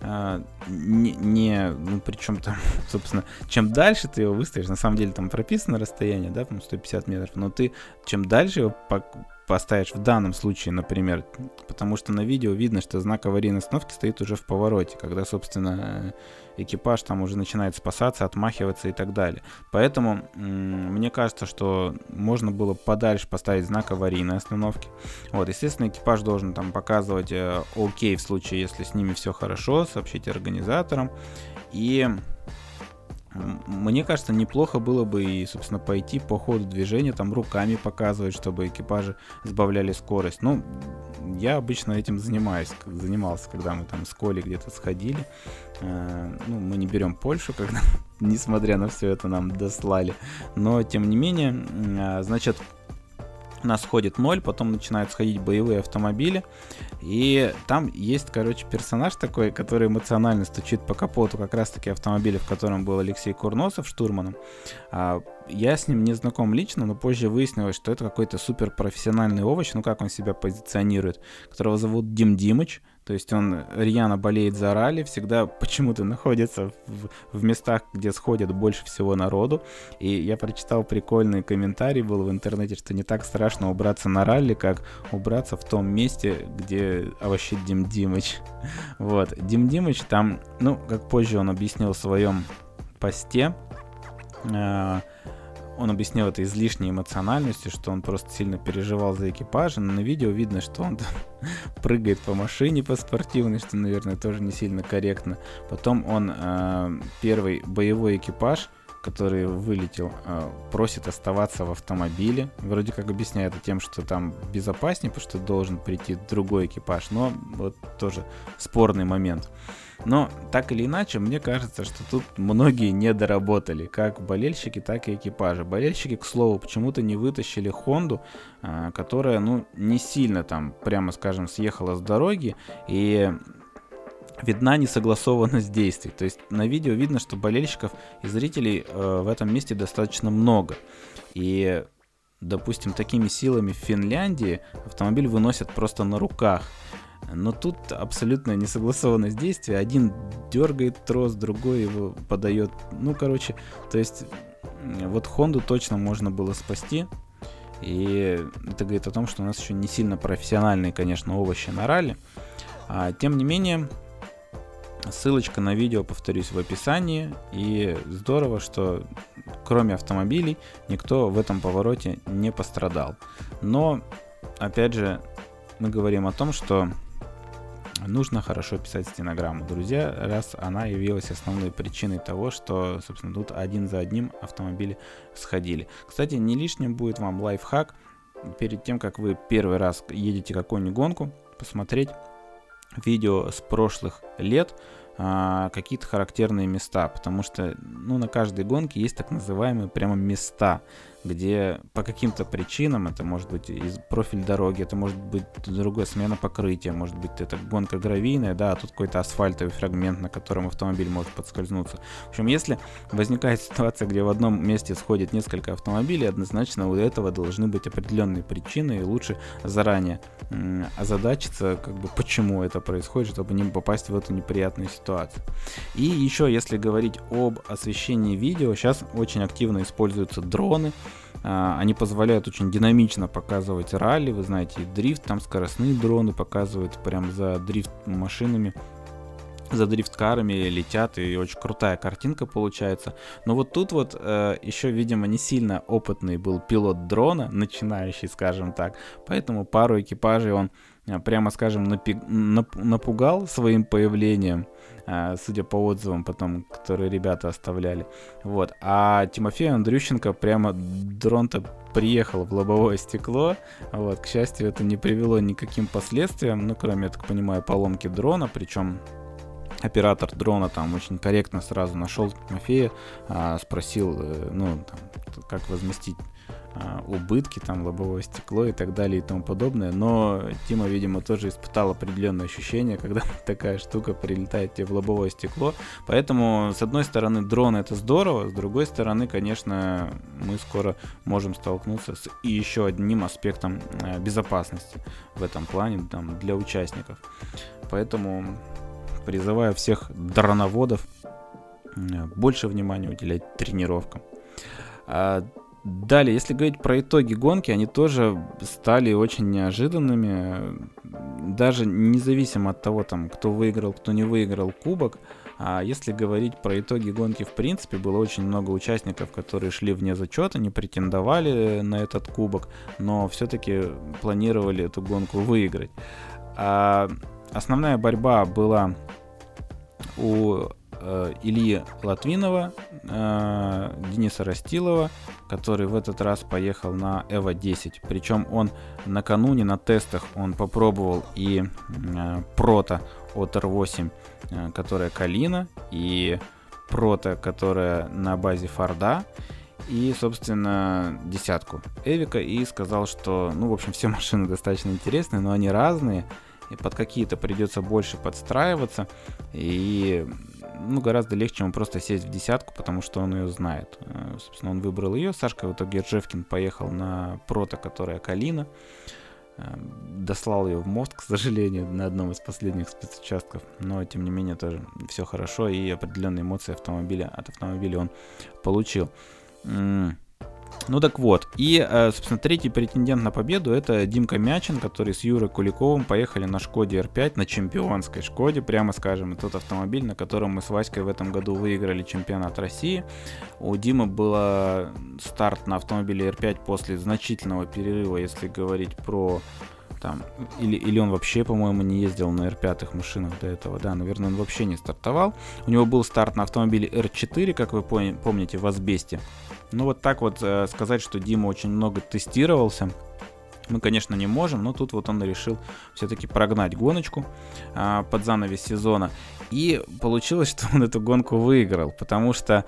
а, не, не ну причем там, [LAUGHS] собственно, чем дальше ты его выставишь, на самом деле там прописано расстояние, да, там 150 метров, но ты чем дальше его поставишь в данном случае, например, потому что на видео видно, что знак аварийной остановки стоит уже в повороте, когда, собственно, экипаж там уже начинает спасаться, отмахиваться и так далее. Поэтому мне кажется, что можно было подальше поставить знак аварийной остановки. Вот, естественно, экипаж должен там показывать э, окей в случае, если с ними все хорошо, сообщить организаторам. И мне кажется, неплохо было бы и, собственно, пойти по ходу движения, там руками показывать, чтобы экипажи сбавляли скорость. Ну, я обычно этим занимаюсь, занимался, когда мы там с Колей где-то сходили. Э, ну, мы не берем Польшу, [LAUGHS] когда, несмотря на все это, нам дослали. Но, тем не менее, э, значит, у нас ходит ноль, потом начинают сходить боевые автомобили, и там есть, короче, персонаж такой, который эмоционально стучит по капоту как раз-таки автомобиля, в котором был Алексей Курносов штурманом. А, я с ним не знаком лично, но позже выяснилось, что это какой-то супер профессиональный овощ, ну как он себя позиционирует, которого зовут Дим Димыч. То есть он рьяно болеет за ралли, всегда почему-то находится в, в местах, где сходят больше всего народу. И я прочитал прикольный комментарий был в интернете, что не так страшно убраться на ралли, как убраться в том месте, где вообще Дим Димыч. [LAUGHS] Вот, Дим Димыч там, ну, как позже он объяснил в своем посте, э, он объяснил это излишней эмоциональностью, что он просто сильно переживал за экипаж. Но на видео видно, что он [LAUGHS] прыгает по машине по спортивной, что, наверное, тоже не сильно корректно. Потом он э, первый боевой экипаж, который вылетел, э, просит оставаться в автомобиле. Вроде как объясняет это тем, что там безопаснее, потому что должен прийти другой экипаж. Но вот тоже спорный момент. Но так или иначе, мне кажется, что тут многие не доработали, как болельщики, так и экипажи. Болельщики, к слову, почему-то не вытащили Хонду, а, которая, ну, не сильно там, прямо скажем, съехала с дороги, и видна несогласованность действий. То есть на видео видно, что болельщиков и зрителей э, в этом месте достаточно много. И допустим, такими силами в Финляндии автомобиль выносят просто на руках. Но тут абсолютно несогласованность действия. Один дергает трос, другой его подает. Ну, короче, то есть вот Хонду точно можно было спасти. И это говорит о том, что у нас еще не сильно профессиональные, конечно, овощи на ралли. А, тем не менее, ссылочка на видео, повторюсь, в описании. И здорово, что кроме автомобилей никто в этом повороте не пострадал. Но, опять же, мы говорим о том, что нужно хорошо писать стенограмму, друзья, раз она явилась основной причиной того, что, собственно, тут один за одним автомобили сходили. Кстати, не лишним будет вам лайфхак перед тем, как вы первый раз едете какую-нибудь гонку, посмотреть видео с прошлых лет, а, какие-то характерные места, потому что ну, на каждой гонке есть так называемые прямо места, где по каким-то причинам, это может быть из профиль дороги, это может быть другая смена покрытия, может быть это гонка гравийная, да, а тут какой-то асфальтовый фрагмент, на котором автомобиль может подскользнуться. В общем, если возникает [LAUGHS] ситуация, где в одном месте сходит несколько автомобилей, однозначно у этого должны быть определенные причины, и лучше заранее озадачиться, как бы почему это происходит, чтобы не попасть в эту неприятную ситуацию. И еще, если говорить об освещении видео, сейчас очень активно используются дроны, они позволяют очень динамично показывать ралли, вы знаете, дрифт, там скоростные дроны показывают прям за дрифт машинами. за дрифткарами летят, и очень крутая картинка получается. Но вот тут вот э, еще, видимо, не сильно опытный был пилот дрона, начинающий, скажем так, поэтому пару экипажей он э, прямо скажем, напугал своим появлением, судя по отзывам потом, которые ребята оставляли. Вот. А Тимофей Андрющенко прямо дрон-то приехал в лобовое стекло. Вот. К счастью, это не привело никаким последствиям, ну, кроме, я так понимаю, поломки дрона, причем оператор дрона там очень корректно сразу нашел Тимофея, а, спросил, э, ну, там, как возместить убытки, там, лобовое стекло и так далее и тому подобное. Но Тима, видимо, тоже испытал определенное ощущение, когда [LAUGHS] такая штука прилетает тебе в лобовое стекло. Поэтому, с одной стороны, дрон это здорово, с другой стороны, конечно, мы скоро можем столкнуться с еще одним аспектом а, безопасности в этом плане там, для участников. Поэтому призываю всех дроноводов больше внимания уделять тренировкам. Далее, если говорить про итоги гонки, они тоже стали очень неожиданными. Даже независимо от того, там, кто выиграл, кто не выиграл кубок, а если говорить про итоги гонки в принципе, было очень много участников, которые шли вне зачета, не претендовали на этот кубок, но все-таки планировали эту гонку выиграть. А основная борьба была у э, Ильи Латвинова, э, Дениса Растилова, который в этот раз поехал на Эва 10. Причем он накануне на тестах он попробовал и э, Прота от R8, э, которая Калина, и Прота, которая на базе Форда и, собственно, десятку Эвика и сказал, что, ну, в общем, все [LAUGHS] машины достаточно интересные, но они разные, и под какие-то придется больше подстраиваться, и ну, гораздо легче ему просто сесть в десятку, потому что он ее знает. Э, собственно, он выбрал ее. Сашка в итоге Джевкин поехал на прото, которая Калина. Э, дослал ее в мост, [LAUGHS] к сожалению, на одном из последних спецучастков. Но, тем не менее, тоже все хорошо. И определенные эмоции автомобиля, от автомобиля он получил. Ну так вот, и, э, собственно, третий претендент на победу это Димка Мячин, который с Юрой Куликовым поехали на Шкоде R5, на чемпионской Шкоде, прямо скажем, тот автомобиль, на котором мы с Васькой в этом году выиграли чемпионат России. У Димы был старт на автомобиле R5 после значительного перерыва, если говорить про там, или, или он вообще, по-моему, не ездил на R5 машинах до этого, да, наверное, он вообще не стартовал. У него был старт на автомобиле R4, как вы помните, в Асбесте. Ну вот так вот э, сказать, что Дима очень много тестировался, мы, конечно, не можем, но тут вот он решил все-таки прогнать гоночку э, под занавес сезона. И получилось, что он эту гонку выиграл, потому что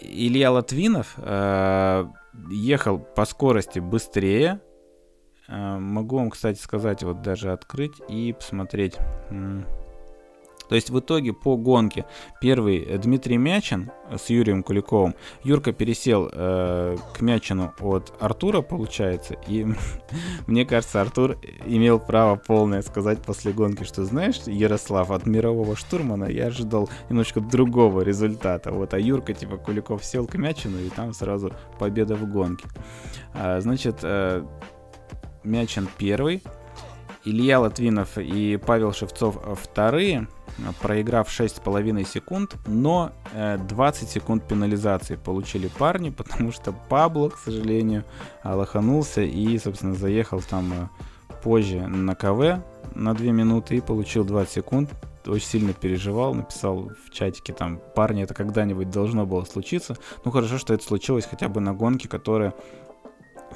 Илья Латвинов э, ехал по скорости быстрее, могу вам, кстати, сказать, вот даже открыть и посмотреть. То есть в итоге по гонке первый э, Дмитрий Мячин с Юрием Куликовым. Юрка пересел э, к Мячину от Артура, получается. И [LAUGHS] мне кажется, Артур имел право полное сказать после гонки, что знаешь, Ярослав, от мирового штурмана я ожидал немножко другого результата. Вот, а Юрка, типа, Куликов сел к Мячину, и там сразу победа в гонке. А, значит, э, Мячин первый, Илья Латвинов и Павел Шевцов вторые, проиграв 6,5 секунд, но 20 э, секунд пенализации получили парни, [LAUGHS] потому что Пабло, к сожалению, лоханулся и, собственно, заехал там э, позже на КВ на 2 минуты и получил 20 секунд. Очень сильно переживал, написал в чатике там, парни, это когда-нибудь должно было случиться. Ну хорошо, что это случилось хотя бы на гонке, которая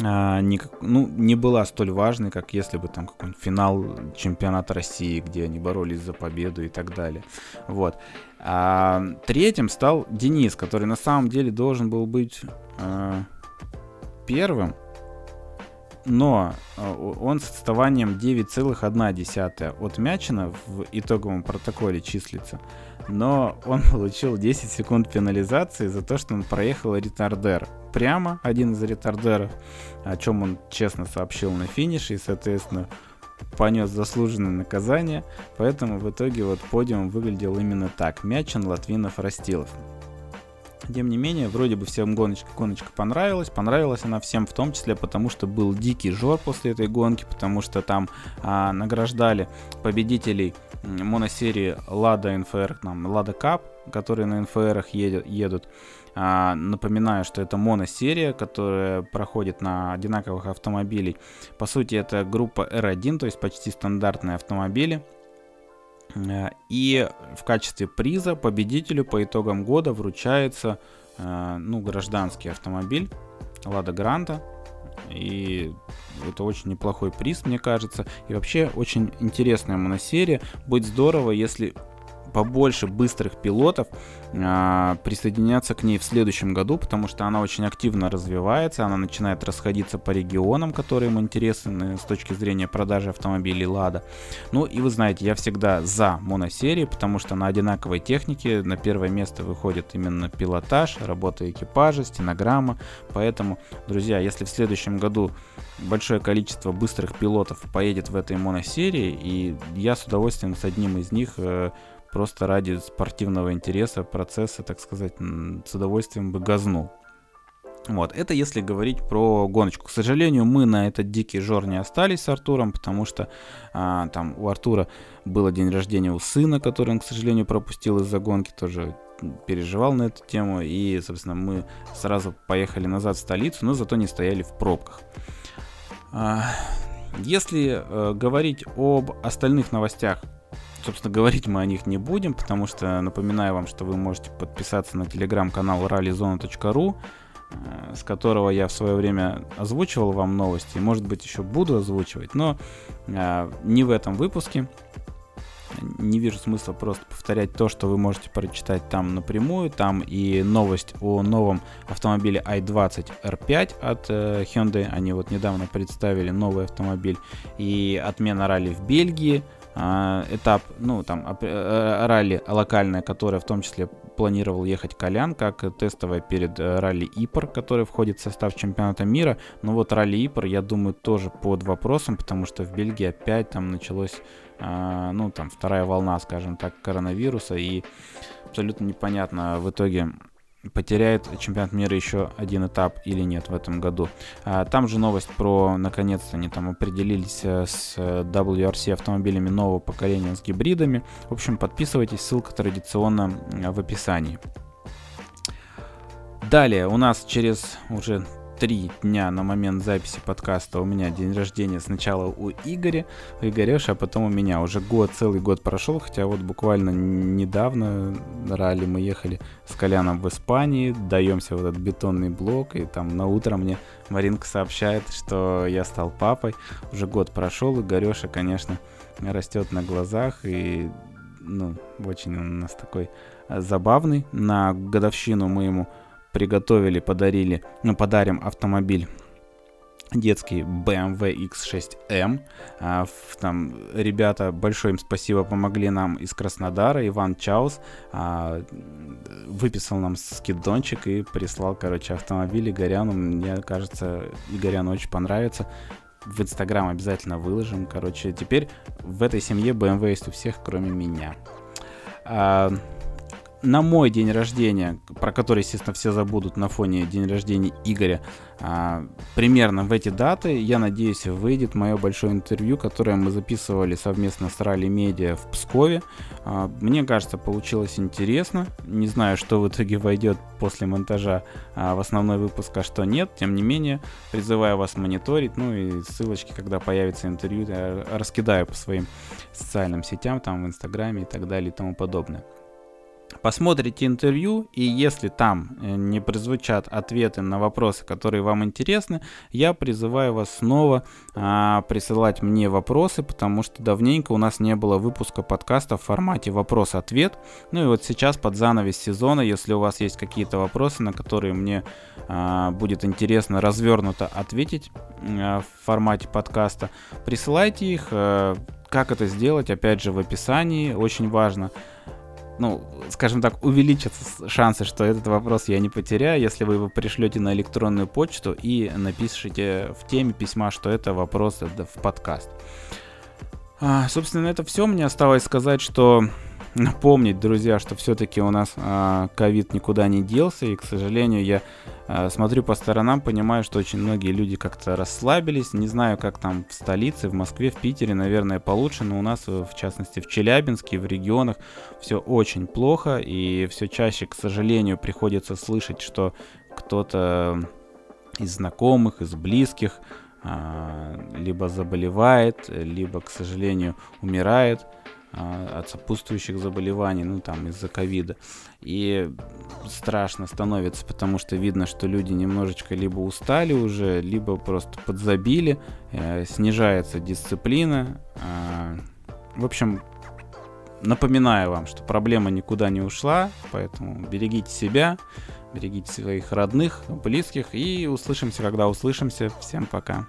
а, не, ну, не была столь важной, как если бы там какой-нибудь финал чемпионата России, где они боролись за победу и так далее. Вот. А, третьим стал Денис, который на самом деле должен был быть а, первым, но а, он с отставанием 9,1 от Мячина в итоговом протоколе числится. Но он [LAUGHS] получил 10 секунд пенализации за то, что он проехал ретардер прямо, один из ретардеров, о чем он честно сообщил на финише и, соответственно, понес заслуженное наказание, поэтому в итоге вот подиум выглядел именно так. Мячин, Латвинов, Растилов. Тем не менее, вроде бы всем гоночка, гоночка понравилась. Понравилась она всем в том числе, потому что был дикий жор после этой гонки, потому что там а, награждали победителей моносерии Lada NFR, там, Lada Cup, которые на NFR едет, едут. А, напоминаю, что это моносерия, которая проходит на одинаковых автомобилей. По сути, это группа R1, то есть почти стандартные автомобили. Э, и в качестве приза победителю по итогам года вручается э, ну, гражданский автомобиль Лада Гранта. И это очень неплохой приз, мне кажется. И вообще очень интересная моносерия. Будет здорово, если побольше быстрых пилотов а, присоединяться к ней в следующем году, потому что она очень активно развивается, она начинает расходиться по регионам, которые им интересны с точки зрения продажи автомобилей Лада. Ну и вы знаете, я всегда за моносерии, потому что на одинаковой технике на первое место выходит именно пилотаж, работа экипажа, стенограмма. Поэтому, друзья, если в следующем году большое количество быстрых пилотов поедет в этой моносерии, и я с удовольствием с одним из них э, просто ради спортивного интереса, процесса, так сказать, с удовольствием бы газнул. Вот, это если говорить про гоночку. К сожалению, мы на этот дикий жор не остались с Артуром, потому что а, там у Артура было день рождения у сына, который он, к сожалению, пропустил из-за гонки, тоже переживал на эту тему, и, собственно, мы сразу поехали назад в столицу, но зато не стояли в пробках. А, если э, говорить об остальных новостях Собственно, говорить мы о них не будем, потому что напоминаю вам, что вы можете подписаться на телеграм-канал rallyzona.ru, э, с которого я в свое время озвучивал вам новости, может быть, еще буду озвучивать, но э, не в этом выпуске. Не вижу смысла просто повторять то, что вы можете прочитать там напрямую. Там и новость о новом автомобиле i20 R5 от э, Hyundai. Они вот недавно представили новый автомобиль. И отмена ралли в Бельгии этап, ну, там, э, э, ралли локальное, которое в том числе планировал ехать Колян, как тестовое перед э, ралли Ипр, который входит в состав чемпионата мира. Но вот ралли Ипр, я думаю, тоже под вопросом, потому что в Бельгии опять там началось, а, ну, там, вторая волна, скажем так, коронавируса, и абсолютно непонятно в итоге, потеряет чемпионат мира еще один этап или нет в этом году. А, там же новость про, наконец-то, они там определились э, с WRC автомобилями нового поколения с гибридами. В общем, подписывайтесь, ссылка традиционно в описании. Далее у нас через уже три дня на момент записи подкаста у меня день рождения сначала у Игоря, у Игореша, а потом у меня. Уже год, целый год прошел, хотя вот буквально недавно ралли мы ехали с Коляном в Испании, даемся в этот бетонный блок, и там на утро мне Маринка сообщает, что я стал папой. Уже год прошел, Игореша, конечно, растет на глазах, и ну, очень он у нас такой забавный. На годовщину мы ему приготовили, подарили, ну, подарим автомобиль детский BMW X6M. А, там ребята, большое им спасибо, помогли нам из Краснодара. Иван Чаус а, выписал нам скидончик и прислал, короче, автомобиль Игоряну. Мне кажется, Игоряну очень понравится. В Инстаграм обязательно выложим. Короче, теперь в этой семье BMW есть у всех, кроме меня. А, на мой день рождения, про который, естественно, все забудут на фоне день рождения Игоря, а, примерно в эти даты, я надеюсь, выйдет мое большое интервью, которое мы записывали совместно с Ралли Медиа в Пскове. А, мне кажется, получилось интересно. Не знаю, что в итоге войдет после монтажа а, в основной выпуск, а что нет. Тем не менее, призываю вас мониторить. Ну и ссылочки, когда появится интервью, я раскидаю по своим социальным сетям, там в Инстаграме и так далее и тому подобное. Посмотрите интервью, и если там э, не прозвучат ответы на вопросы, которые вам интересны, я призываю вас снова а, присылать мне вопросы, потому что давненько у нас не было выпуска подкаста в формате вопрос-ответ. Ну и вот сейчас под занавес сезона, если у вас есть какие-то вопросы, на которые мне а, будет интересно развернуто ответить а, в формате подкаста, присылайте их. А, как это сделать, опять же, в описании, очень важно ну, скажем так, увеличатся шансы, что этот вопрос я не потеряю, если вы его пришлете на электронную почту и напишите в теме письма, что это вопрос в подкаст. А, собственно, это все. Мне осталось сказать, что [LAUGHS] напомнить, друзья, что все-таки у нас а, ковид а, никуда не делся, и, к сожалению, я а, смотрю по сторонам, понимаю, что очень многие люди как-то расслабились. Не знаю, как там в столице, в Москве, в Питере, наверное, получше, но у нас, в частности, в Челябинске, в регионах все очень плохо, и все чаще, к сожалению, приходится слышать, что кто-то из знакомых, из близких а, либо заболевает, либо, к сожалению, умирает от сопутствующих заболеваний, ну там из-за ковида. И страшно становится, потому что видно, что люди немножечко либо устали уже, либо просто подзабили, э, снижается дисциплина. Э, в общем, напоминаю вам, что проблема никуда не ушла, поэтому берегите себя, берегите своих родных, близких и услышимся, когда услышимся. Всем пока.